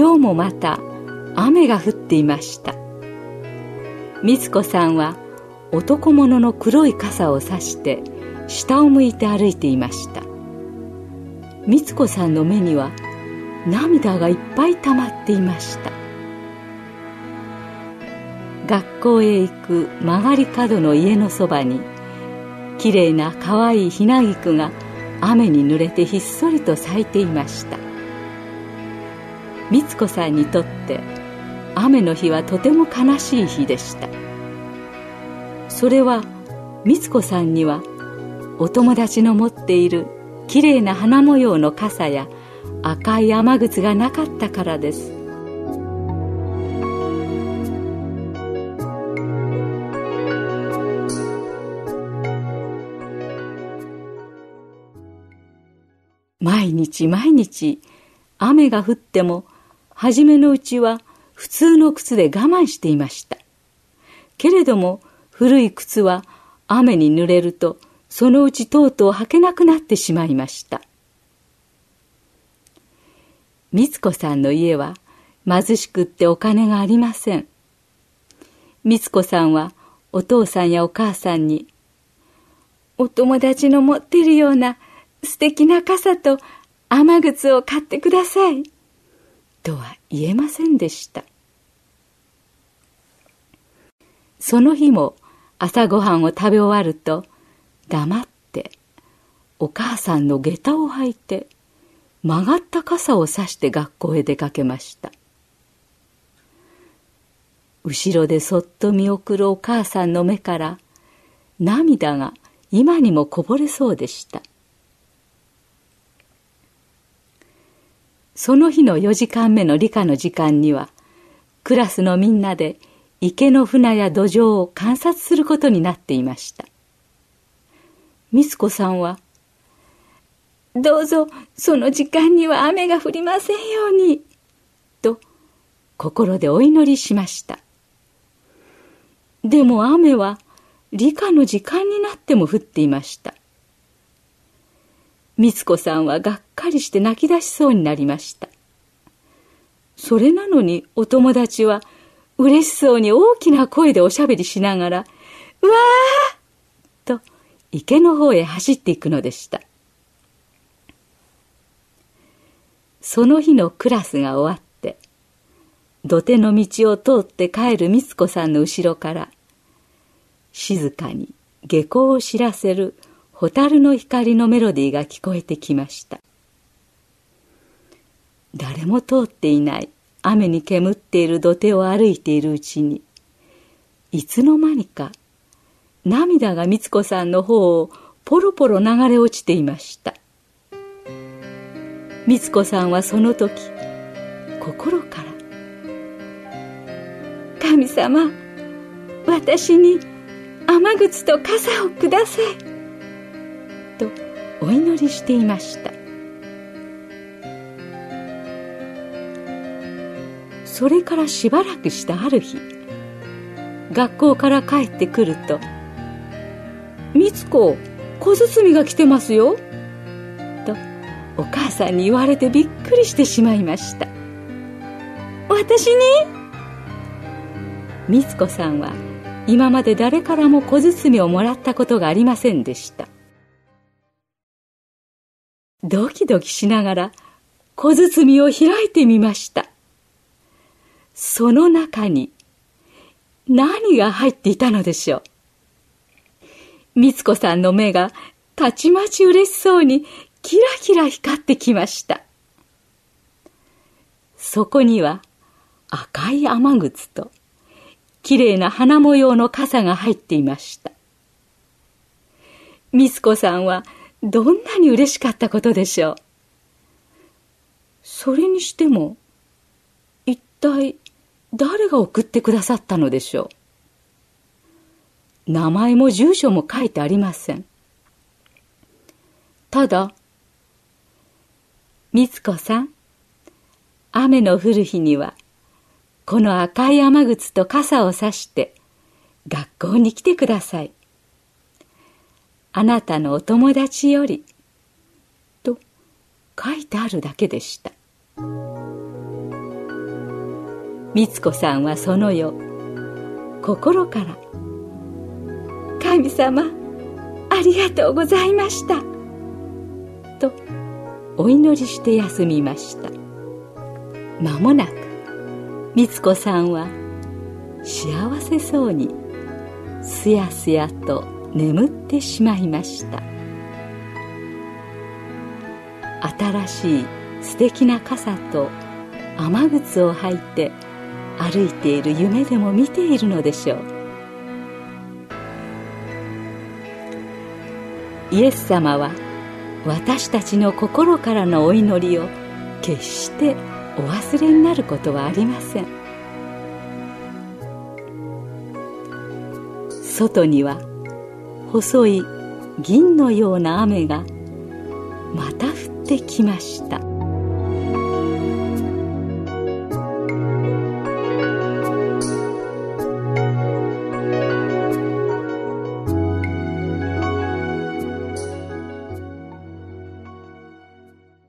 今日もまた雨が降っていました。美津子さんは男物の黒い傘を差して下を向いて歩いていました。美津子さんの目には涙がいっぱい溜まっていました。学校へ行く曲がり角の家のそばにきれいな可愛いひなぎくが雨に濡れてひっそりと咲いていました。美津子さんにとって雨の日はとても悲しい日でした。それは美津子さんにはお友達の持っているきれいな花模様の傘や赤い雨靴がなかったからです。毎日毎日雨が降っても初めのうちは普通の靴で我慢していましたけれども古い靴は雨に濡れるとそのうちとうとう履けなくなってしまいました美津子さんの家は貧しくってお金がありません。美津子さんはお父さんやお母さんに、お友達の持ってるような素敵な傘と雨靴を買ってください。とは言えませんでした。その日も朝ごはんを食べ終わると黙ってお母さんの下駄を履いて曲がった傘を差して学校へ出かけました後ろでそっと見送るお母さんの目から涙が今にもこぼれそうでしたその日の4時間目の理科の時間にはクラスのみんなで池の船や土壌を観察することになっていました美津子さんはどうぞその時間には雨が降りませんように。と心でお祈りしました。でも雨は理科の時間になっても降っていました。美津子さんはがっかりして泣き出しそうになりました。それなのにお友達は嬉しそうに大きな声でおしゃべりしながら、うわーと池の方へ走っていくのでした。その日のクラスが終わって土手の道を通って帰る美津子さんの後ろから静かに下校を知らせる蛍の光のメロディーが聞こえてきました。誰も通っていない雨に煙っている土手を歩いているうちにいつの間にか涙が美津子さんの方をポロポロ流れ落ちていました。美津子さんはその時心から「神様私に雨靴と傘をください」とお祈りしていました。それからしばらくしたある日学校から帰ってくると「美津子小包が来てますよ」とお母さんに言われてびっくりしてしまいました私に？美津子さんは今まで誰からも小包をもらったことがありませんでした。ドキドキしながら小包を開いてみましたその中に何が入っていたのでしょう美津子さんの目がたちまち嬉しそうにキラキラ光ってきました。そこには赤い雨靴ときれいな花模様の傘が入っていました。みつこさんはどんなに嬉しかったことでしょう。それにしても、一体誰が送ってくださったのでしょう。名前も住所も書いてありません。ただ、みつこさん、雨の降る日には、この赤い雨靴と傘をさして学校に来てください。あなたのお友達より、と書いてあるだけでした。みつこさんはその夜、心から、神様、ありがとうございました。と、お祈りして休みました。間もなく、みつこさんは、幸せそうに、すやすやと眠ってしまいました。新しい素敵な傘と雨靴を履いて歩いている夢でも見ているのでしょう。イエス様は私たちの心からのお祈りを決してお忘れになることはありません。外には細い銀のような雨がまた降ってきました。